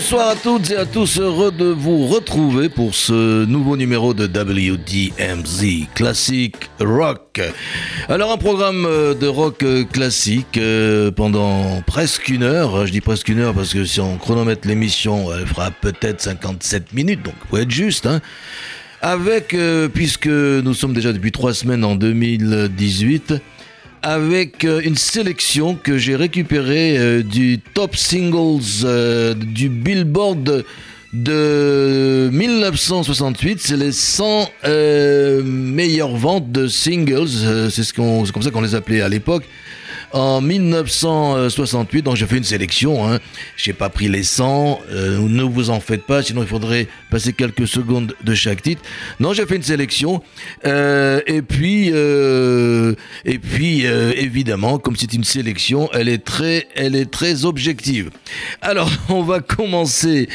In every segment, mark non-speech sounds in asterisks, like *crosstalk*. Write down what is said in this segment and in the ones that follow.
Bonsoir à toutes et à tous, heureux de vous retrouver pour ce nouveau numéro de WDMZ Classic Rock. Alors un programme euh, de rock euh, classique euh, pendant presque une heure, je dis presque une heure parce que si on chronomètre l'émission, elle fera peut-être 57 minutes, donc faut être juste. Hein. Avec, puisque nous sommes déjà depuis trois semaines en 2018, avec euh, une sélection que j'ai récupérée euh, du top singles euh, du Billboard de 1968. C'est les 100 meilleures ventes de singles. c'est ce comme ça qu'on les appelait à l'époque en 1968. Donc j'ai fait une sélection. Hein. J'ai pas pris les 100. Euh, ne vous en faites pas, sinon il faudrait passer quelques secondes de chaque titre. Non, j'ai fait une sélection. Euh, et puis, euh, et puis évidemment, comme c'est une sélection, elle est très, elle est très objective. Alors, *laughs* on va commencer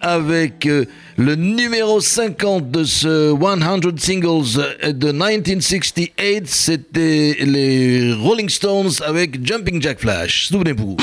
avec le numéro 50 de ce 100 Singles de 1968, c'était les Rolling Stones avec Jumping Jack Flash. Souvenez-vous.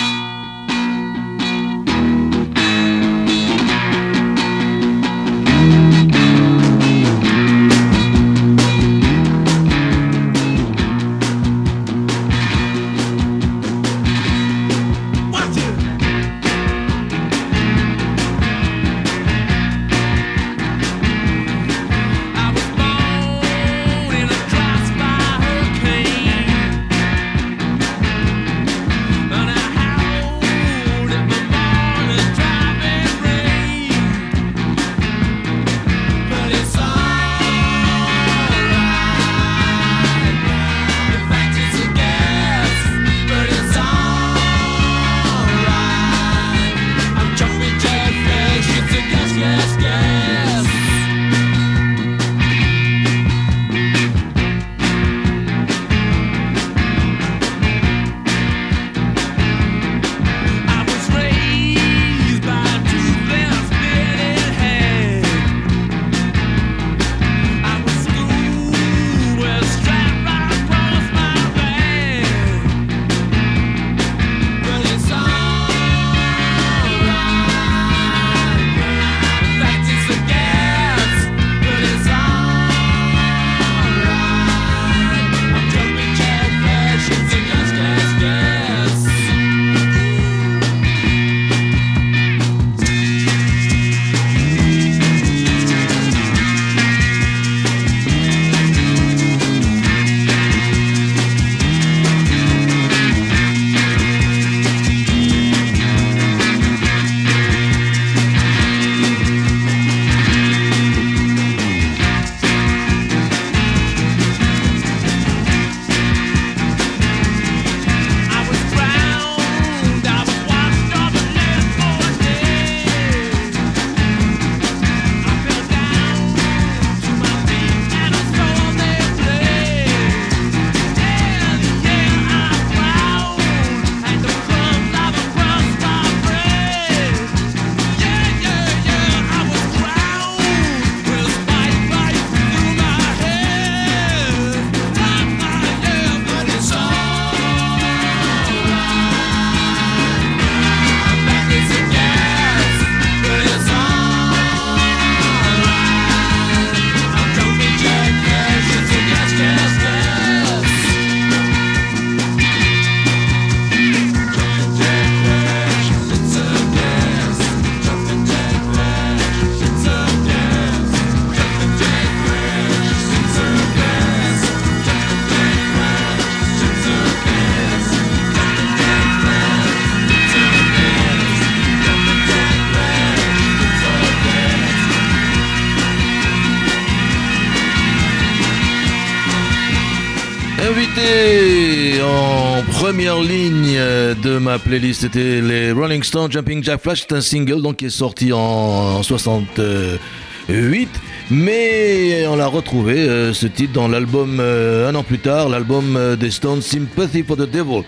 Playlist était les Rolling Stones Jumping Jack Flash. C'est un single donc qui est sorti en 68. Mais on l'a retrouvé, euh, ce titre, dans l'album, un an plus tard, l'album des Stones, Sympathy for the Devil.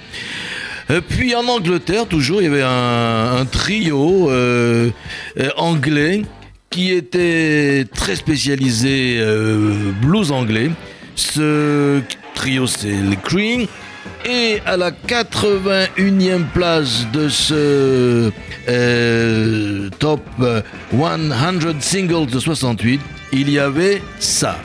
puis en Angleterre, toujours, il y avait un, trio anglais qui était très spécialisé blues anglais. Ce trio, c'est les Cream. Et à la 81e place de ce euh, top 100 singles de 68, il y avait ça.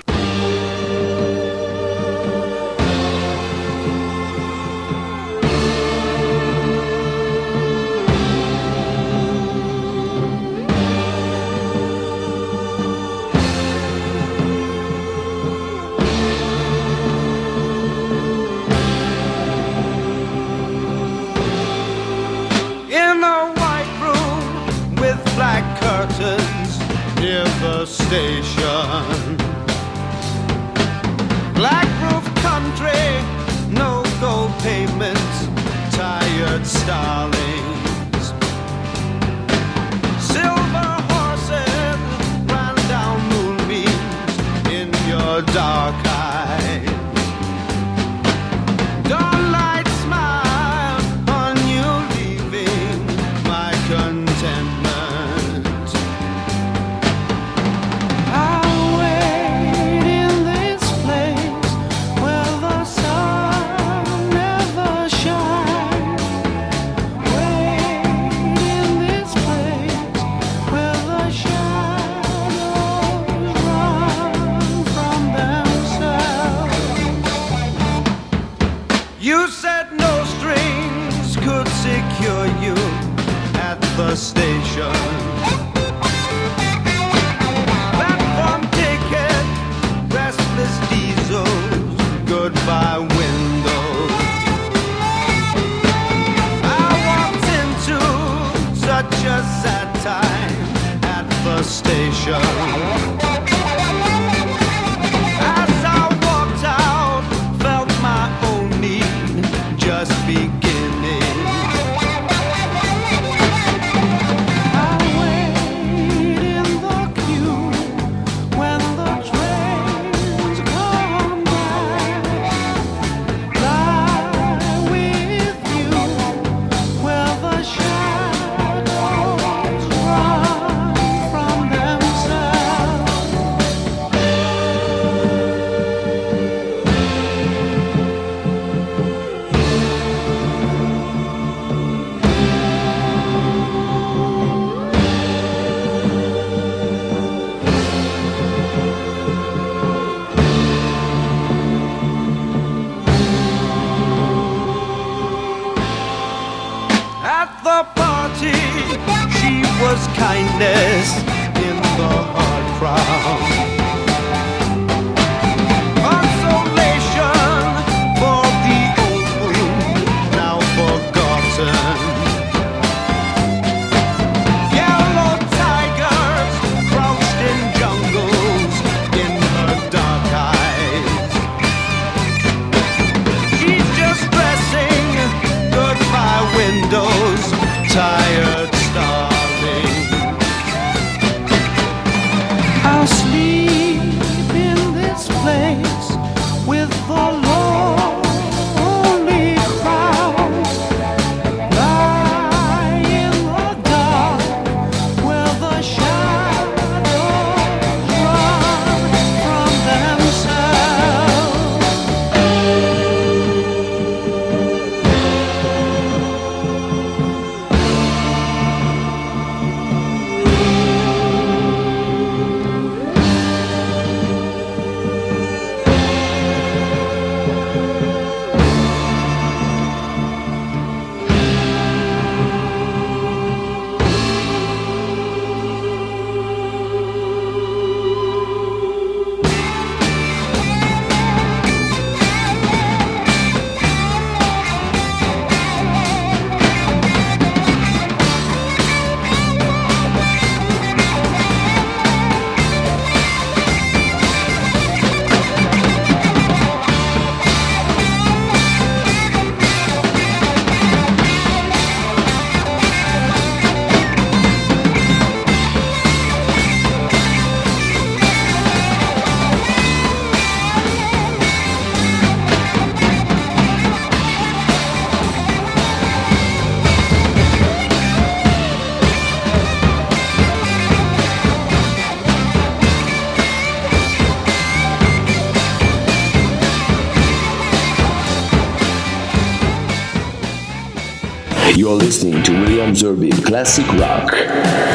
Listening to William Zerby Classic Rock,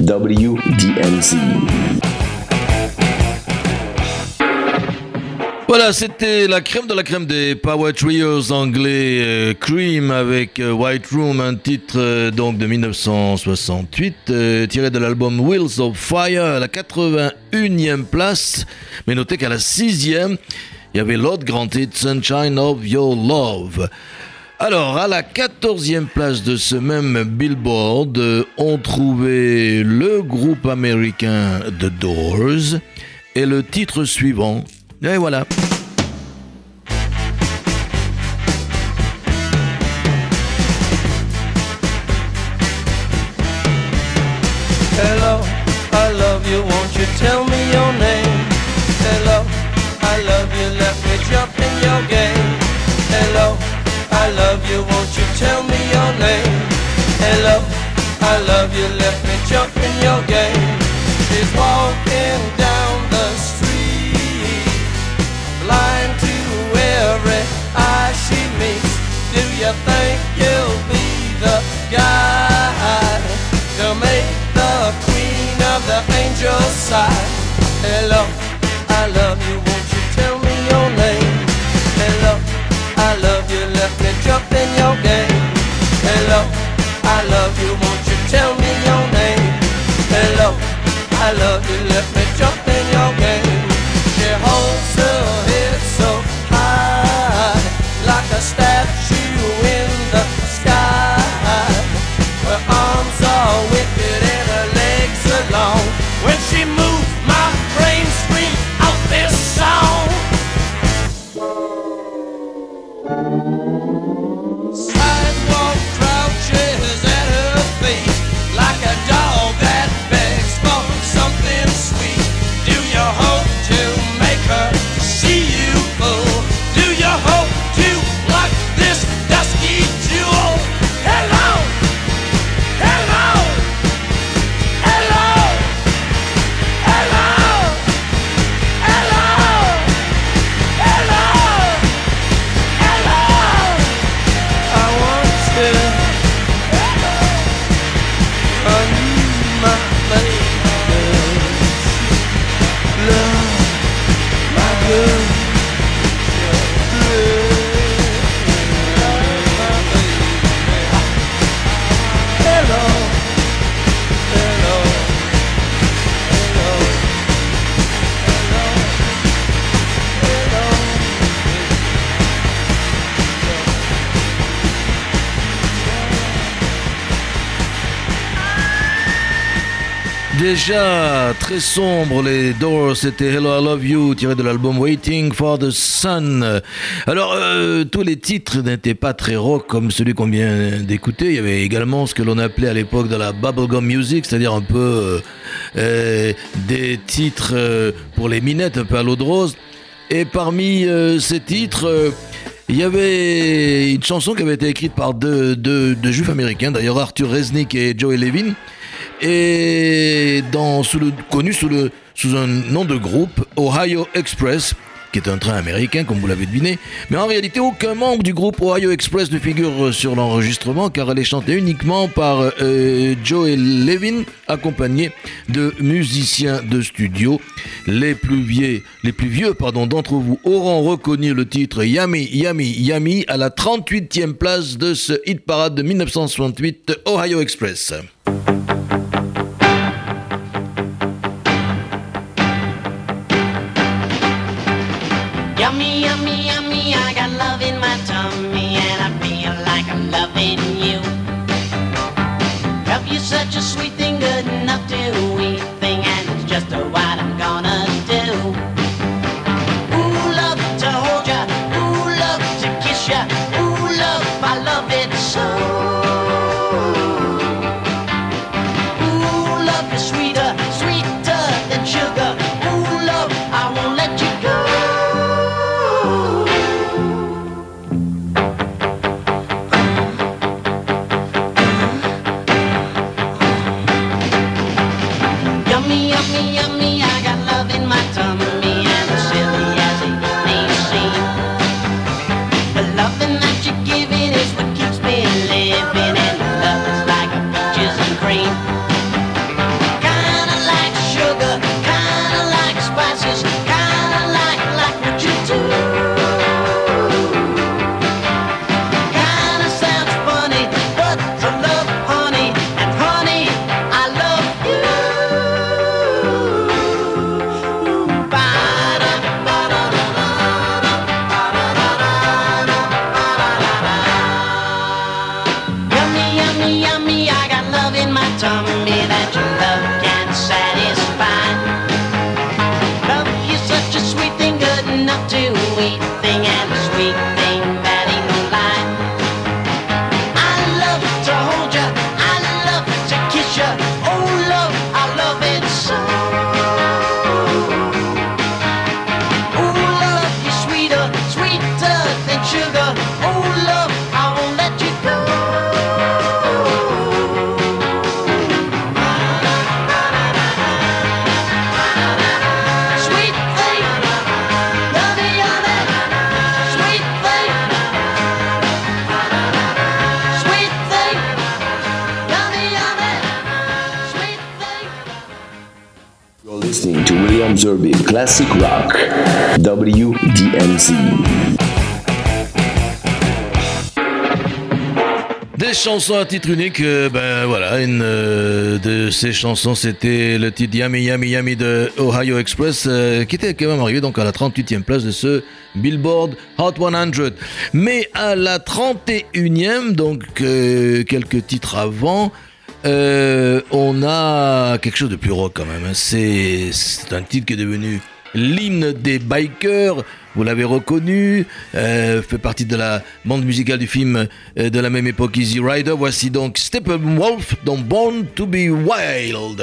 WDMZ. Voilà, c'était la crème de la crème des Power Trios anglais euh, Cream avec euh, White Room, un titre euh, donc de 1968 euh, tiré de l'album Wheels of Fire à la 81e place. Mais notez qu'à la 6e, il y avait l'autre grand titre Sunshine of Your Love. Alors, à la 14e place de ce même Billboard, euh, on trouvait le groupe américain The Doors et le titre suivant. Et voilà. Tell me your name? Hello, I love you, let me jump in your game. She's walking down the street, blind to every eye she meets. Do you think you'll be the guy to make the queen of the angel side? Hello, I love you, Déjà très sombre, les Doors, c'était Hello I Love You, tiré de l'album Waiting for the Sun. Alors, euh, tous les titres n'étaient pas très rock comme celui qu'on vient d'écouter. Il y avait également ce que l'on appelait à l'époque de la bubblegum music, c'est-à-dire un peu euh, euh, des titres pour les minettes, un peu à l'eau de rose. Et parmi ces titres, il y avait une chanson qui avait été écrite par deux, deux- deux juifs américains, d'ailleurs Arthur Resnick et Joey Levin, et sous connu sous, le, sous un nom de groupe, Ohio Express, qui est un train américain, comme vous l'avez deviné. Mais en réalité, aucun membre du groupe Ohio Express ne figure sur l'enregistrement, car elle est chantée uniquement par euh, Joey Levin, accompagné de musiciens de studio. Les plus vieux, les plus vieux pardon, d'entre vous auront reconnu le titre Yummy, Yummy, Yummy à la 38e place de ce hit parade de 1968, Ohio Express. enough to eat. Classic Rock. Des chansons à titre unique, euh, ben voilà, une euh, de ces chansons c'était le titre Yummy Yummy Yummy de Ohio Express euh, qui était quand même arrivé donc à la 38e place de ce Billboard Hot 100. Mais à la 31e, donc quelques titres avant, euh, on a quelque chose de plus rock quand même. Hein. C'est un titre qui est devenu l'hymne des bikers. Vous l'avez reconnu, euh, fait partie de la bande musicale du film euh, de la même époque Easy Rider. Voici donc Steppenwolf dans Born to be Wild.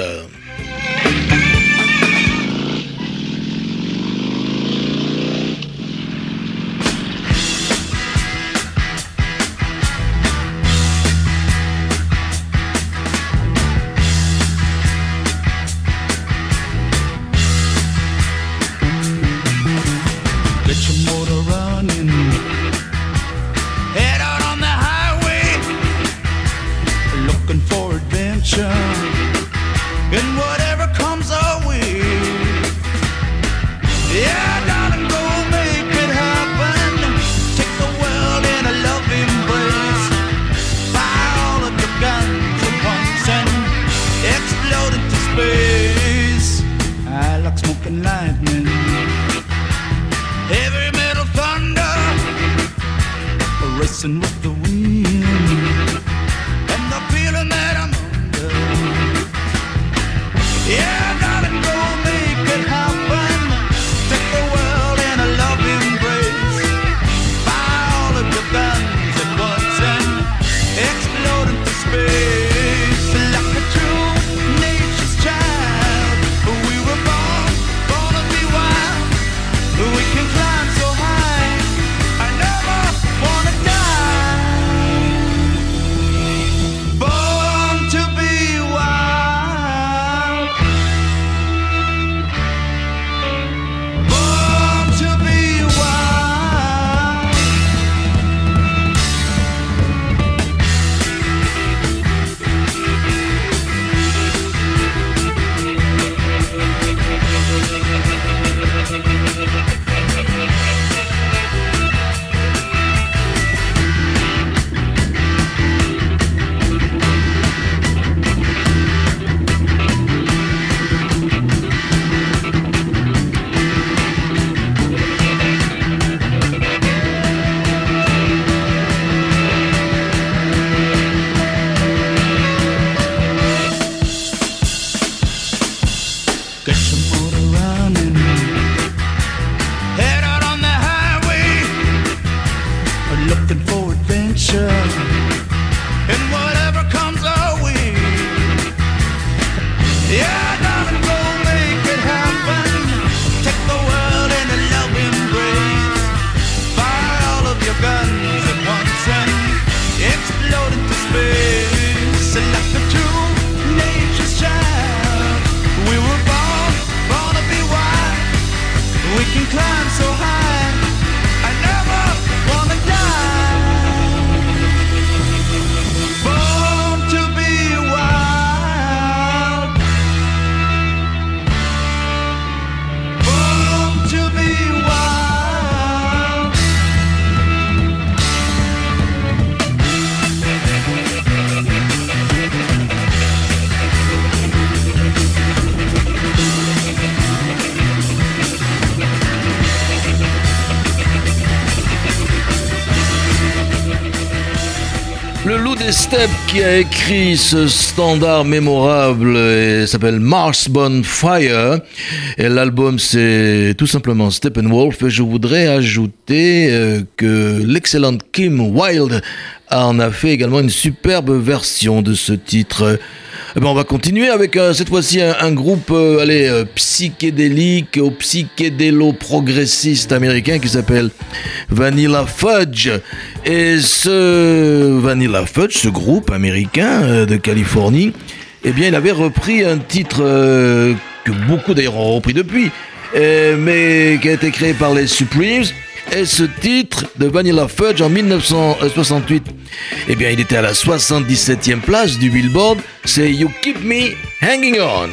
Qui a écrit ce standard mémorable s'appelle Mars Bonfire. Et l'album c'est tout simplement Steppenwolf. Et je voudrais ajouter euh, que l'excellente Kim Wilde en a fait également une superbe version de ce titre. Eh ben, on va continuer avec euh, cette fois-ci un, groupe euh, allez, euh, psychédélique ou psychédélo-progressiste américain qui s'appelle Vanilla Fudge. Et ce Vanilla Fudge, ce groupe américain de Californie, eh bien, il avait repris un titre que beaucoup d'ailleurs ont repris depuis, mais qui a été créé par les Supremes et ce titre de Vanilla Fudge en 1968 Eh bien, il était à la 77e place du Billboard, c'est You Keep Me Hanging On.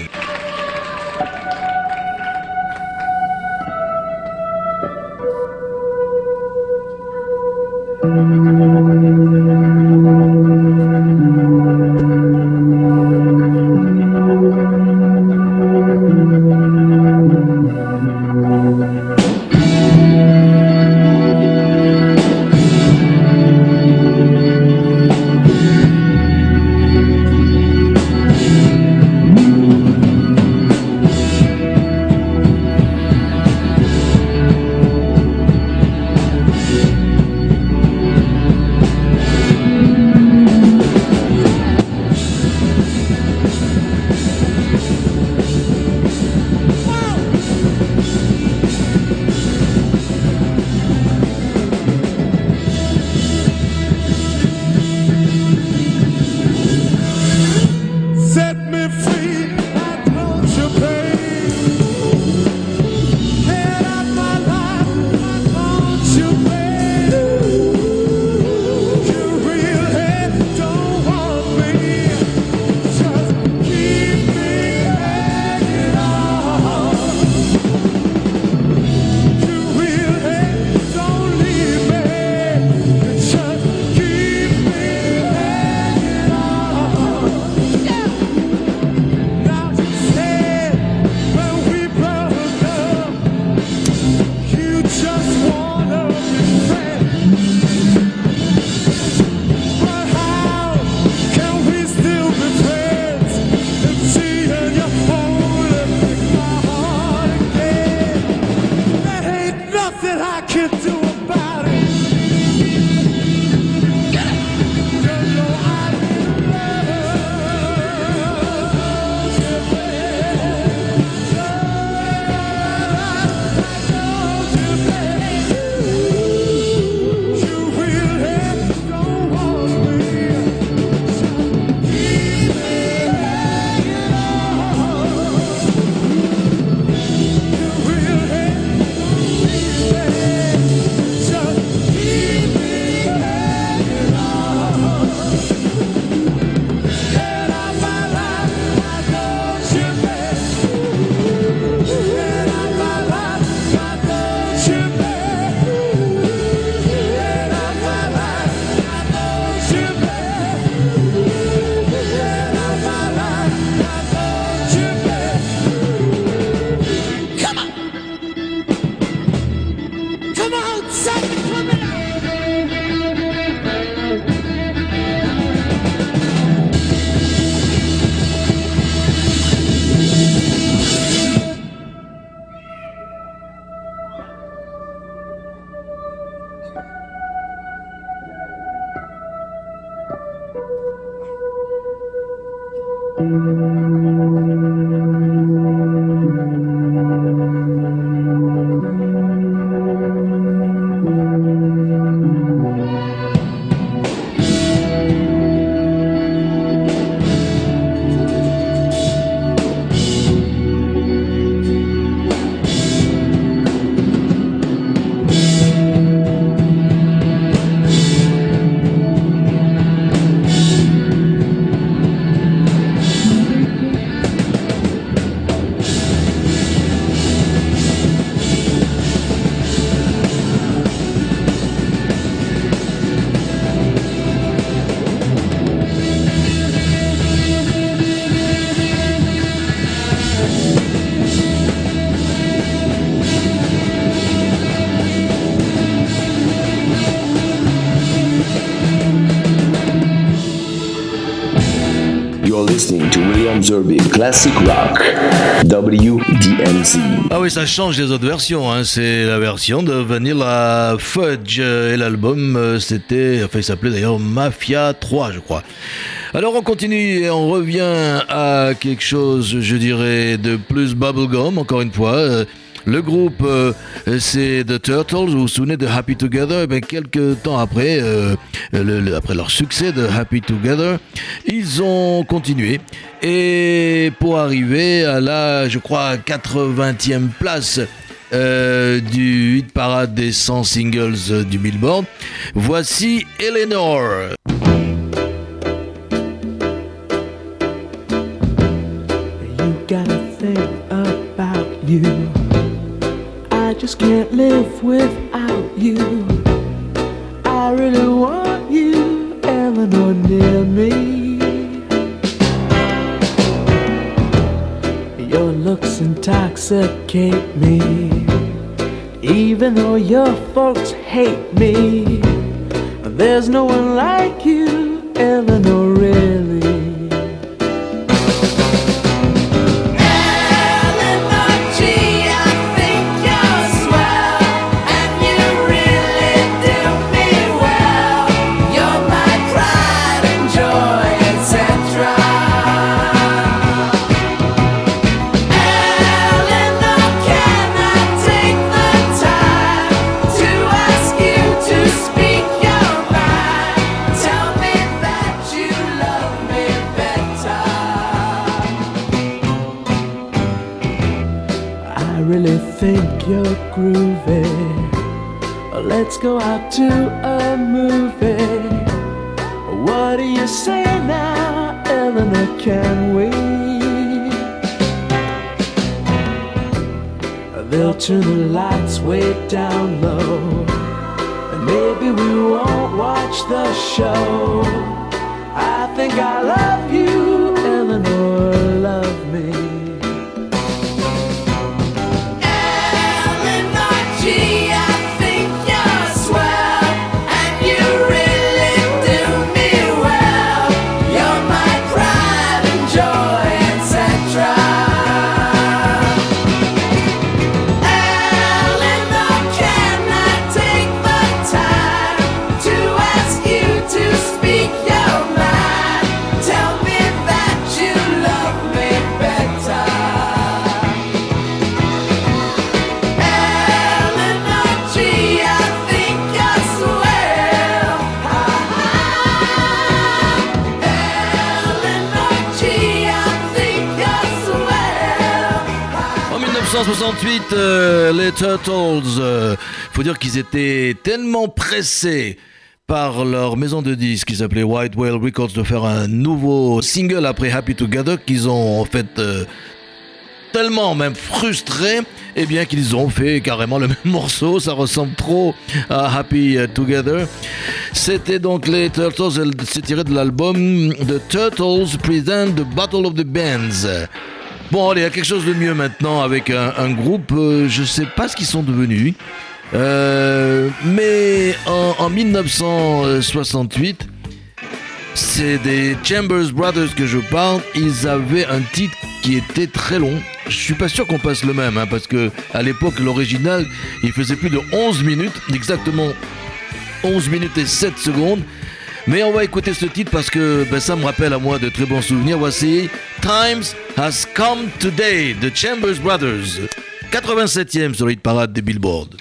Ça change des autres versions. Hein. C'est la version de Vanilla Fudge. Et l'album, euh, c'était. Enfin, il s'appelait d'ailleurs Mafia 3, je crois. Alors, on continue et on revient à quelque chose, je dirais, de plus bubblegum, encore une fois. Euh, le groupe, euh, c'est The Turtles. Vous vous souvenez de Happy Together? Eh Quelques temps après, euh, après leur succès de Happy Together, ils ont continué. Et pour arriver à la, je crois, 80e place euh, du hit parade des 100 singles du Billboard, voici Eleanor. just can't live without you. I really want you, Me. Your looks intoxicate me, even though your folks hate me. There's no one like you, Euh, les Turtles, euh, faut dire qu'ils étaient tellement pressés par leur maison de disques qui s'appelait White Whale Records de faire un nouveau single après Happy Together qu'ils ont en fait euh, tellement même frustrés eh bien qu'ils ont fait carrément le *laughs* même morceau. Ça ressemble trop à Happy Together. C'était donc les Turtles. C'est tiré de l'album The Turtles Present the Battle of the Bands Bon, allez, a quelque chose de mieux maintenant avec un, groupe, euh, je sais pas ce qu'ils sont devenus, euh, mais en, 1968, c'est des Chambers Brothers que je parle, ils avaient un titre qui était très long. Je suis pas sûr qu'on passe le même, hein, parce que à l'époque, l'original, il faisait plus de 11 minutes, exactement 11 minutes et 7 secondes. Mais on va écouter ce titre parce que ben, ça me rappelle à moi de très bons souvenirs. Voici Times Has Come Today de Chambers Brothers, 87e sur le hit parade des Billboard.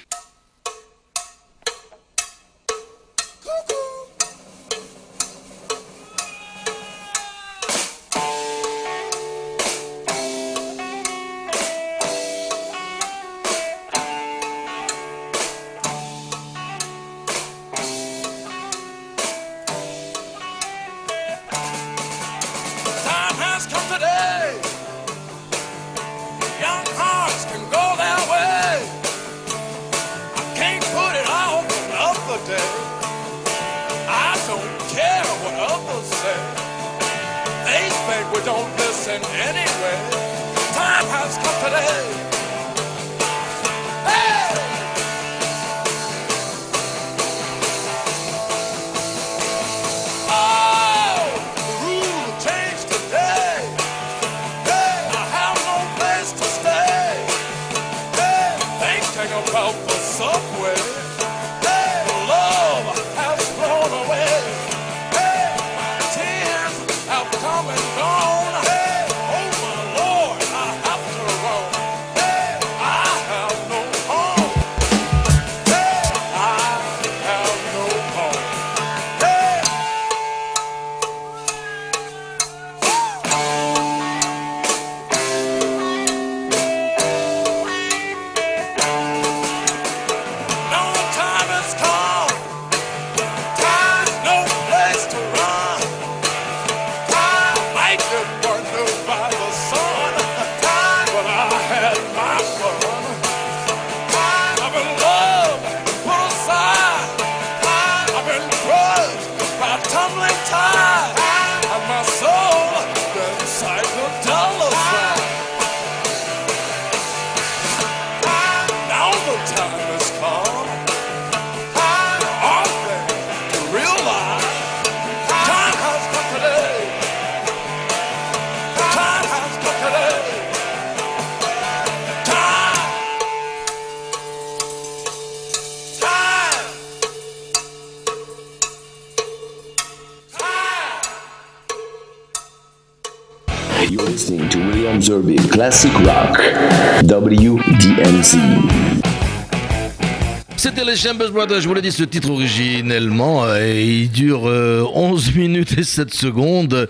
C'était les Chambers Brothers, je vous l'ai dit, ce titre originellement, euh, il dure euh, 11 minutes et 7 secondes.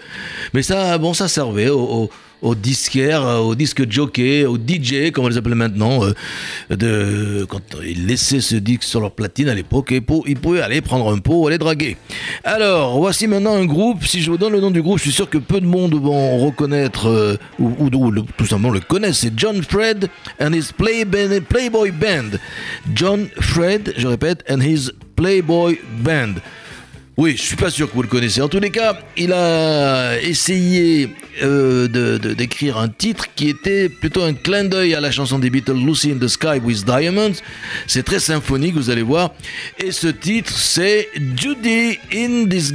Mais ça, bon, ça servait au, aux disquaires, euh, aux disques jockey, aux DJ, comme on les appelait maintenant, euh, de, quand ils laissaient ce disque sur leur platine à l'époque, ils pouvaient aller prendre un pot, aller draguer. Alors, voici maintenant un groupe, si je vous donne le nom du groupe, je suis sûr que peu de monde vont reconnaître, euh, ou, tout simplement le connaissent, c'est John Fred and his Play- Playboy Band. John Fred, je répète, and his Playboy Band. Oui, je suis pas sûr que vous le connaissez. En tous les cas, il a essayé euh, d'écrire un titre qui était plutôt un clin d'œil à la chanson des Beatles Lucy in the Sky with Diamonds. C'est très symphonique, vous allez voir. Et ce titre, c'est Judy in the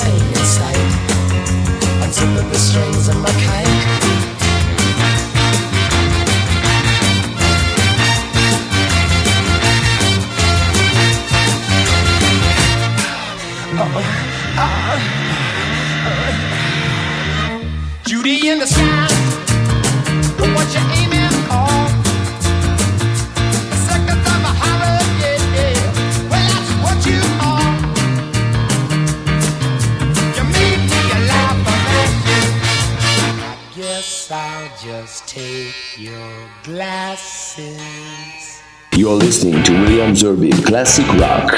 Hey. William Zerby Classic Rock,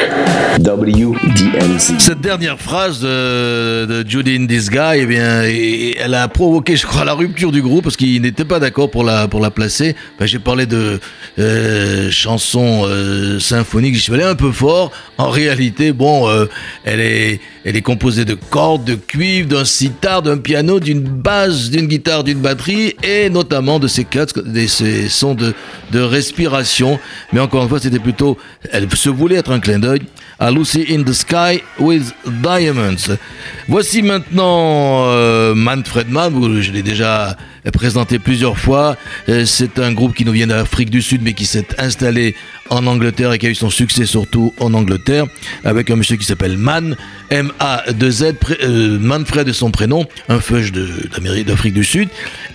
WDMZ. Cette dernière phrase de, de Judy in this guy, eh bien, elle a provoqué, je crois, la rupture du groupe parce qu'ils n'étaient pas d'accord pour la, pour la placer. Ben, J'ai parlé de euh, chanson euh, symphonique, je suis allé un peu fort. En réalité, bon, euh, elle, est, elle est composée de cordes, de cuivre, d'un sitar, d'un piano, d'une basse, d'une guitare, d'une batterie et notamment de ces cuts, de ces sons de, de respiration. Mais encore une fois, c'était plutôt, elle se voulait être un clin d'œil à Lucy in the Sky with Diamonds. Voici maintenant euh, Manfred Mann, je l'ai déjà présenté plusieurs fois. Euh, C'est un groupe qui nous vient d'Afrique du Sud, mais qui s'est installé en Angleterre et qui a eu son succès surtout en Angleterre, avec un monsieur qui s'appelle Mann, M-A-2-Z, pré- euh, Manfred est son prénom, un feuge d'Afrique du Sud.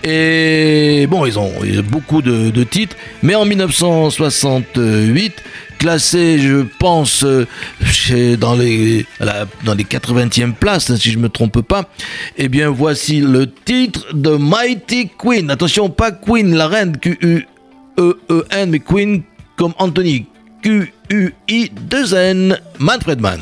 Et bon, ils ont, beaucoup de titres, mais en 1968, classé, je pense, euh, chez, dans, les, dans les 80e places, si je me trompe pas. Eh bien, voici le titre de Mighty Queen. Attention, pas Queen, la reine, Q-U-E-E-N, mais Queen comme Anthony, Q-U-I-2-N, Manfred Mann.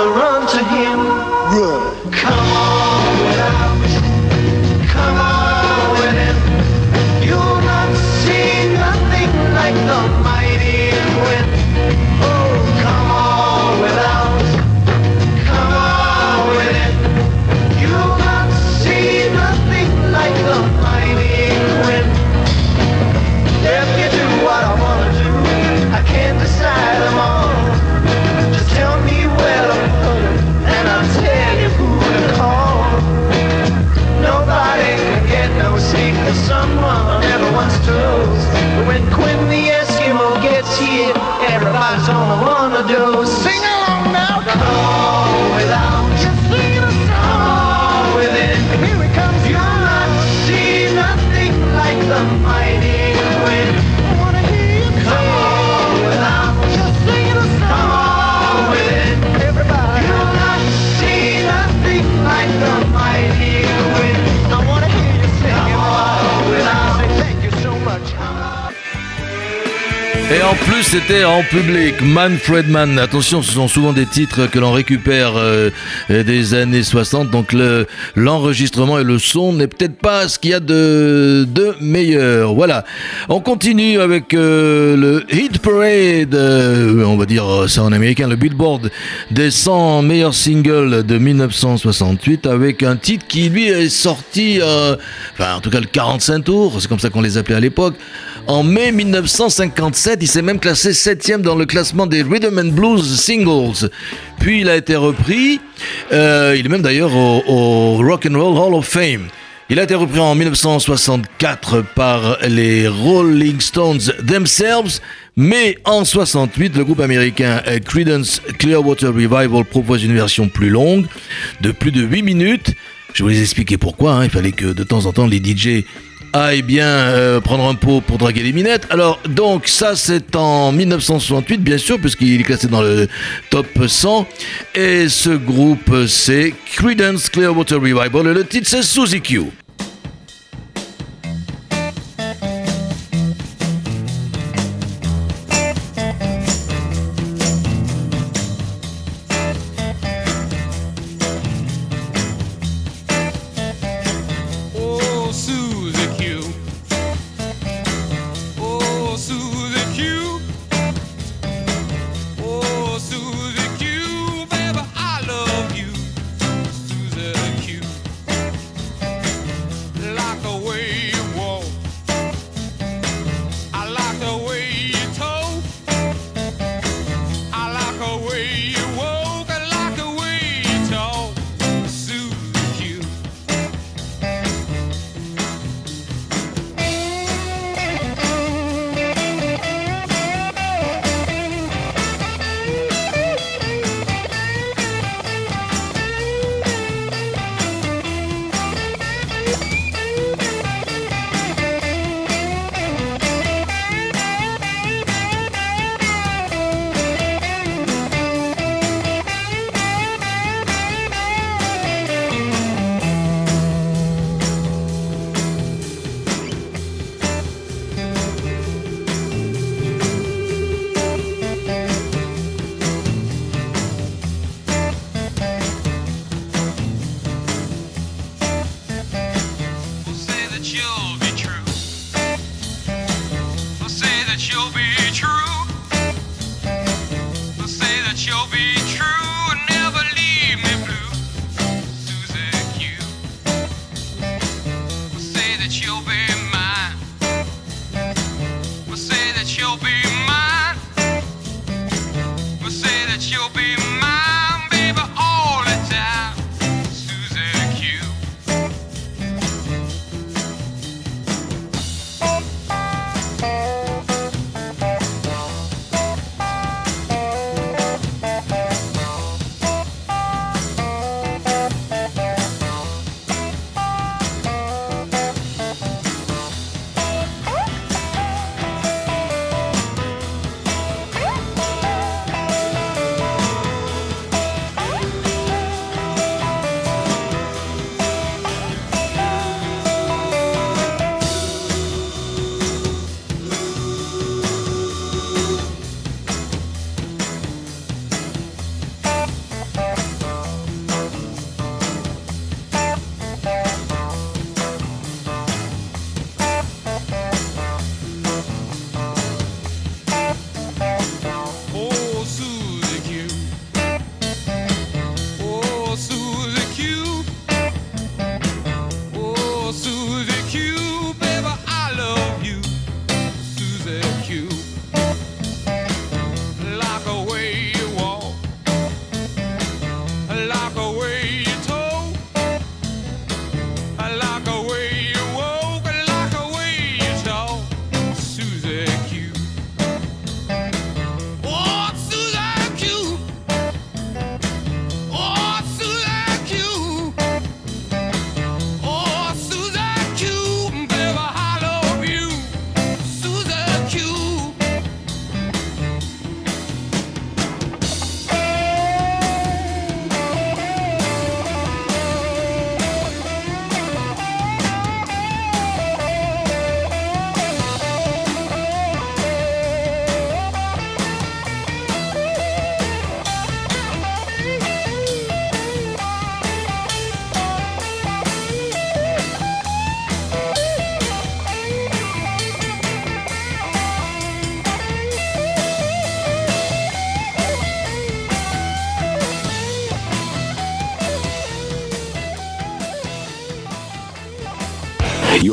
the run. Et en plus, c'était en public. Manfred Mann. Attention, ce sont souvent des titres que l'on récupère euh, des années 60. Donc le- l'enregistrement et le son n'est peut-être pas ce qu'il y a de, de meilleur. Voilà. On continue avec euh, le Hit Parade. euh, on va dire euh, ça en américain, le Billboard des 100 meilleurs singles de 1968 avec un titre qui lui est sorti, euh, enfin en tout cas le 45 tours, c'est comme ça qu'on les appelait à l'époque. En mai 1957, il s'est même classé 7 dans le classement des Rhythm and Blues Singles. Puis il a été repris, euh, il est même d'ailleurs au, Rock and Roll Hall of Fame. Il a été repris en 1964 par les Rolling Stones themselves, mais en 68, le groupe américain Creedence Clearwater Revival propose une version plus longue, de plus de 8 minutes. Je vais vous expliquer pourquoi. hein. Il fallait que de temps en temps les DJ aillent bien euh, prendre un pot pour draguer les minettes. Alors, donc, ça, c'est en 1968, bien sûr, puisqu'il est classé dans le top 100. Et ce groupe, c'est Creedence Clearwater Revival. Et le titre, c'est Suzy Q.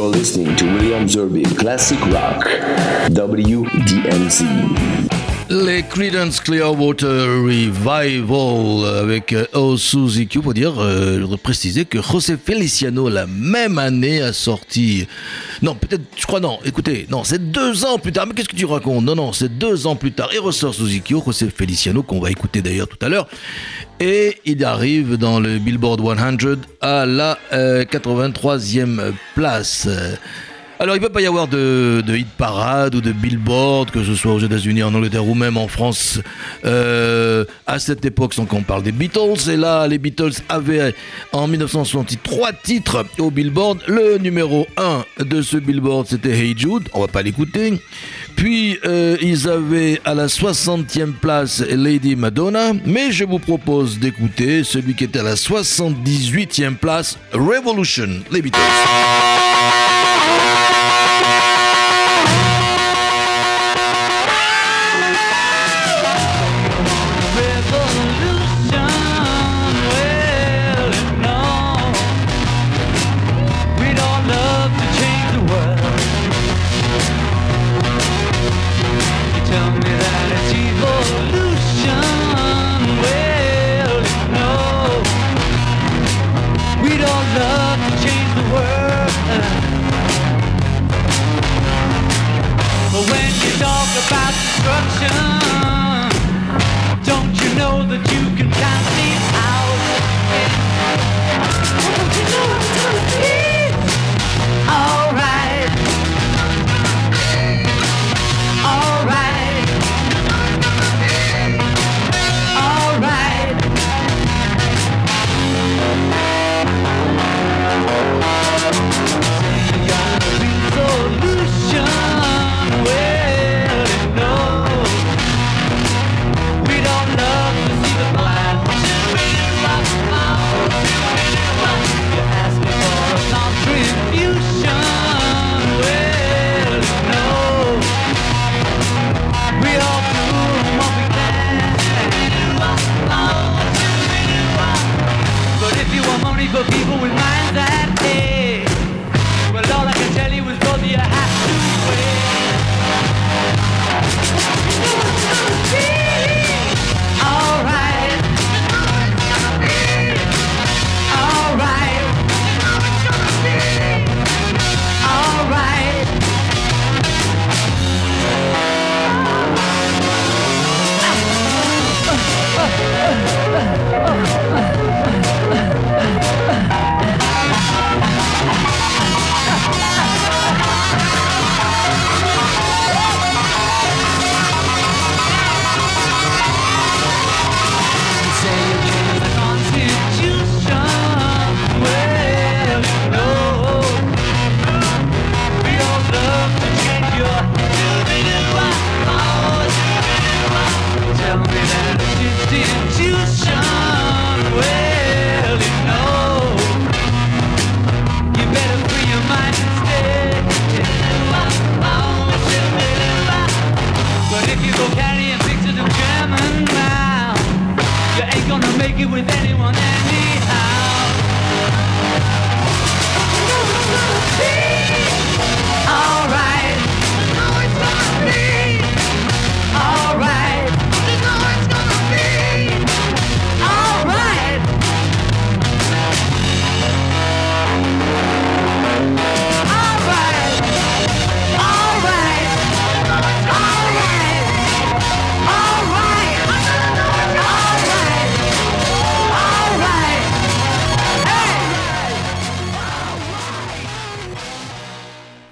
You're listening to William Zerby Classic Rock, WDMZ. Les Creedence Clearwater Revival avec euh, Oh Suzy Q pour dire, euh, je voudrais préciser que José Feliciano la même année a sorti, non peut-être, je crois non, écoutez, non c'est deux ans plus tard, mais qu'est-ce que tu racontes? Non non, c'est deux ans plus tard, et ressort Suzy José Feliciano qu'on va écouter d'ailleurs tout à l'heure, et il arrive dans le Billboard 100 à la euh, 83e place. Alors, il ne peut pas y avoir de, de hit parade ou de billboard, que ce soit aux États-Unis, en Angleterre ou même en France, euh, à cette époque, sans qu'on parle des Beatles. Et là, les Beatles avaient en 1968 trois titres au billboard. Le numéro 1 de ce billboard, c'était Hey Jude. On va pas l'écouter. Puis, euh, ils avaient à la 60e place Lady Madonna. Mais je vous propose d'écouter celui qui était à la 78e place, Revolution, les Beatles.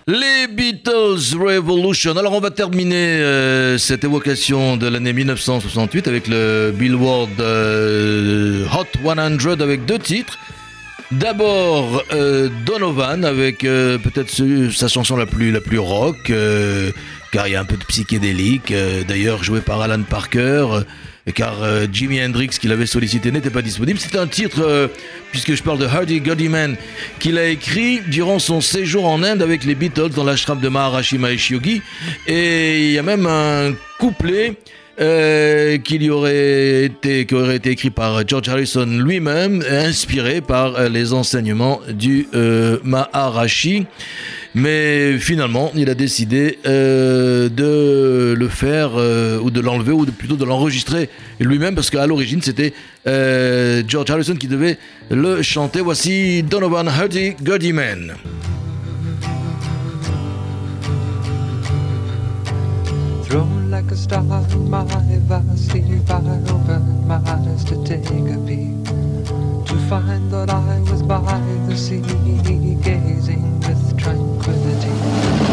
Les Beatles Revolution. Alors on va terminer euh, cette évocation de l'année 1968 avec le Billboard euh, Hot 100 avec deux titres. D'abord euh, Donovan avec peut-être sa chanson la plus la plus rock car il y a un peu de psychédélique d'ailleurs joué par Alan Parker car euh, Jimi Hendrix qui l'avait sollicité n'était pas disponible. C'est un titre euh, puisque je parle de Hardy Guddy Man qu'il a écrit durant son séjour en Inde avec les Beatles dans l'ashram de Maharishi Mahesh Yogi et il y a même un couplet euh, qu'il aurait été, qui aurait été écrit par George Harrison lui-même, inspiré par euh, les enseignements du euh, Maharashi. Mais finalement, il a décidé de le faire, ou de l'enlever, ou plutôt de l'enregistrer lui-même, parce qu'à l'origine, c'était George Harrison qui devait le chanter. Voici Donovan Hurdy Guddy Man. Like a star. In my if I opened my eyes to take a peek To find that I was by the sea Gazing with tranquility.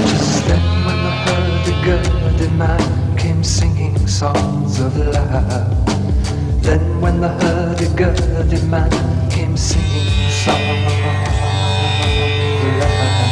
Just then when the hurdy-gurdy man Came singing songs of love Then when the hurdy-gurdy man Came singing songs of love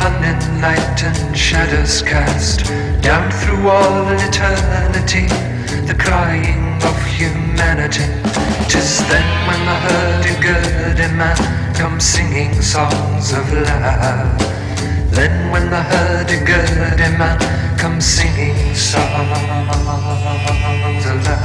unenlightened shadows cast down through all eternity, the crying of humanity. Tis then when the hurdy-gurdy man comes singing songs of love. Then when the hurdy-gurdy man comes singing songs of love.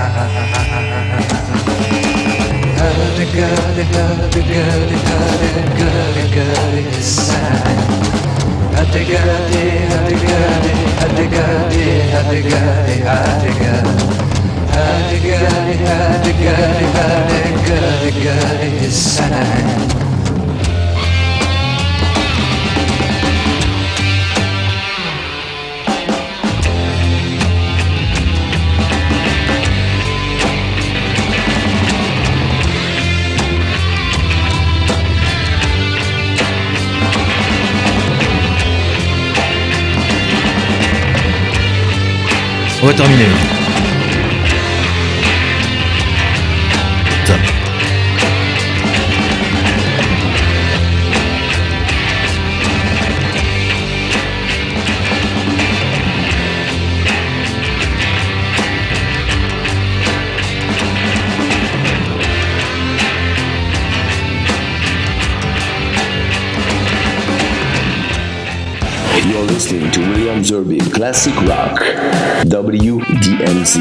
Hurdy gurdy hurdy gurdy hurdy gurdy sad. هتجاني هتجاني هتجاني هتجاني هتجاني هتجاني هتجاني هتجاني هتجاني السنة On va terminer. Classic Rock, WDMZ.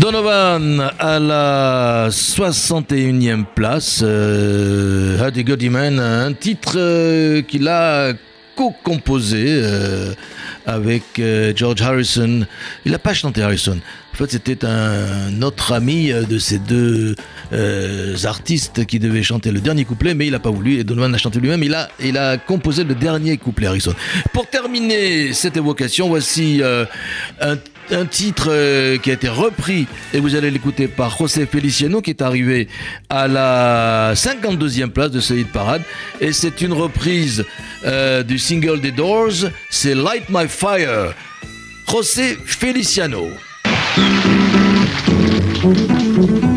Donovan à la 61e place, euh, Huddy Guddy Man, un titre euh, qu'il a co-composé euh, avec euh, George Harrison. Il n'a pas chanté Harrison. C'était un autre ami euh, de ces deux euh, artistes qui devait chanter le dernier couplet, mais il n'a pas voulu. Et Donovan a chanté lui-même. Il a, composé le dernier couplet Harrison. Pour terminer cette évocation, voici euh, un titre qui a été repris et vous allez l'écouter par José Feliciano qui est arrivé à la 52e place de ce hit parade et c'est une reprise du single des Doors, c'est Light My Fire. José Feliciano. Thank you.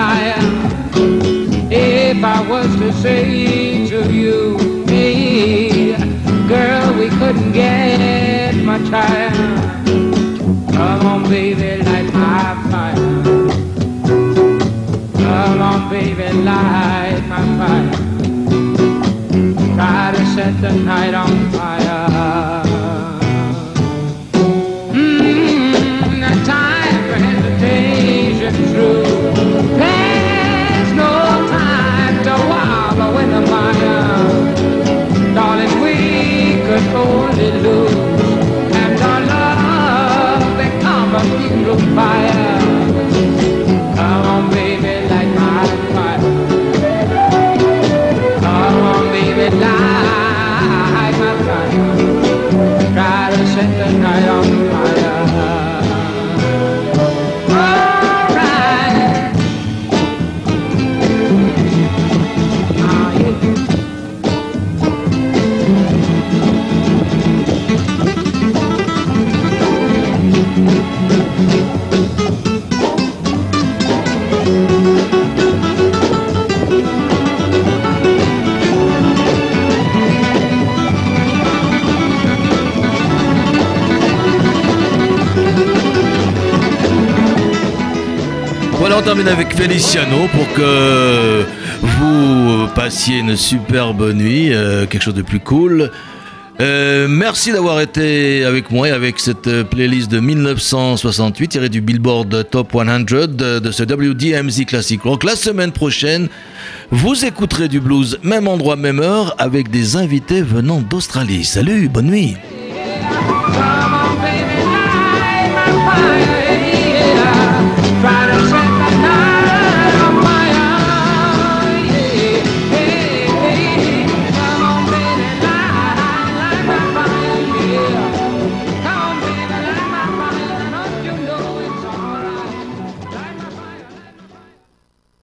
lying if I was to say to you, me, girl, we couldn't get much higher. Come on, baby, light my fire. Come on, baby, light my fire. Try to set the night on fire. Feliciano pour que vous passiez une superbe nuit, euh, quelque chose de plus cool. Euh, merci d'avoir été avec moi et avec cette playlist de 1968 tirée du Billboard Top 100 de, de ce WDMZ Classic Rock. La semaine prochaine, vous écouterez du blues, même endroit, même heure, avec des invités venant d'Australie. Salut, bonne nuit.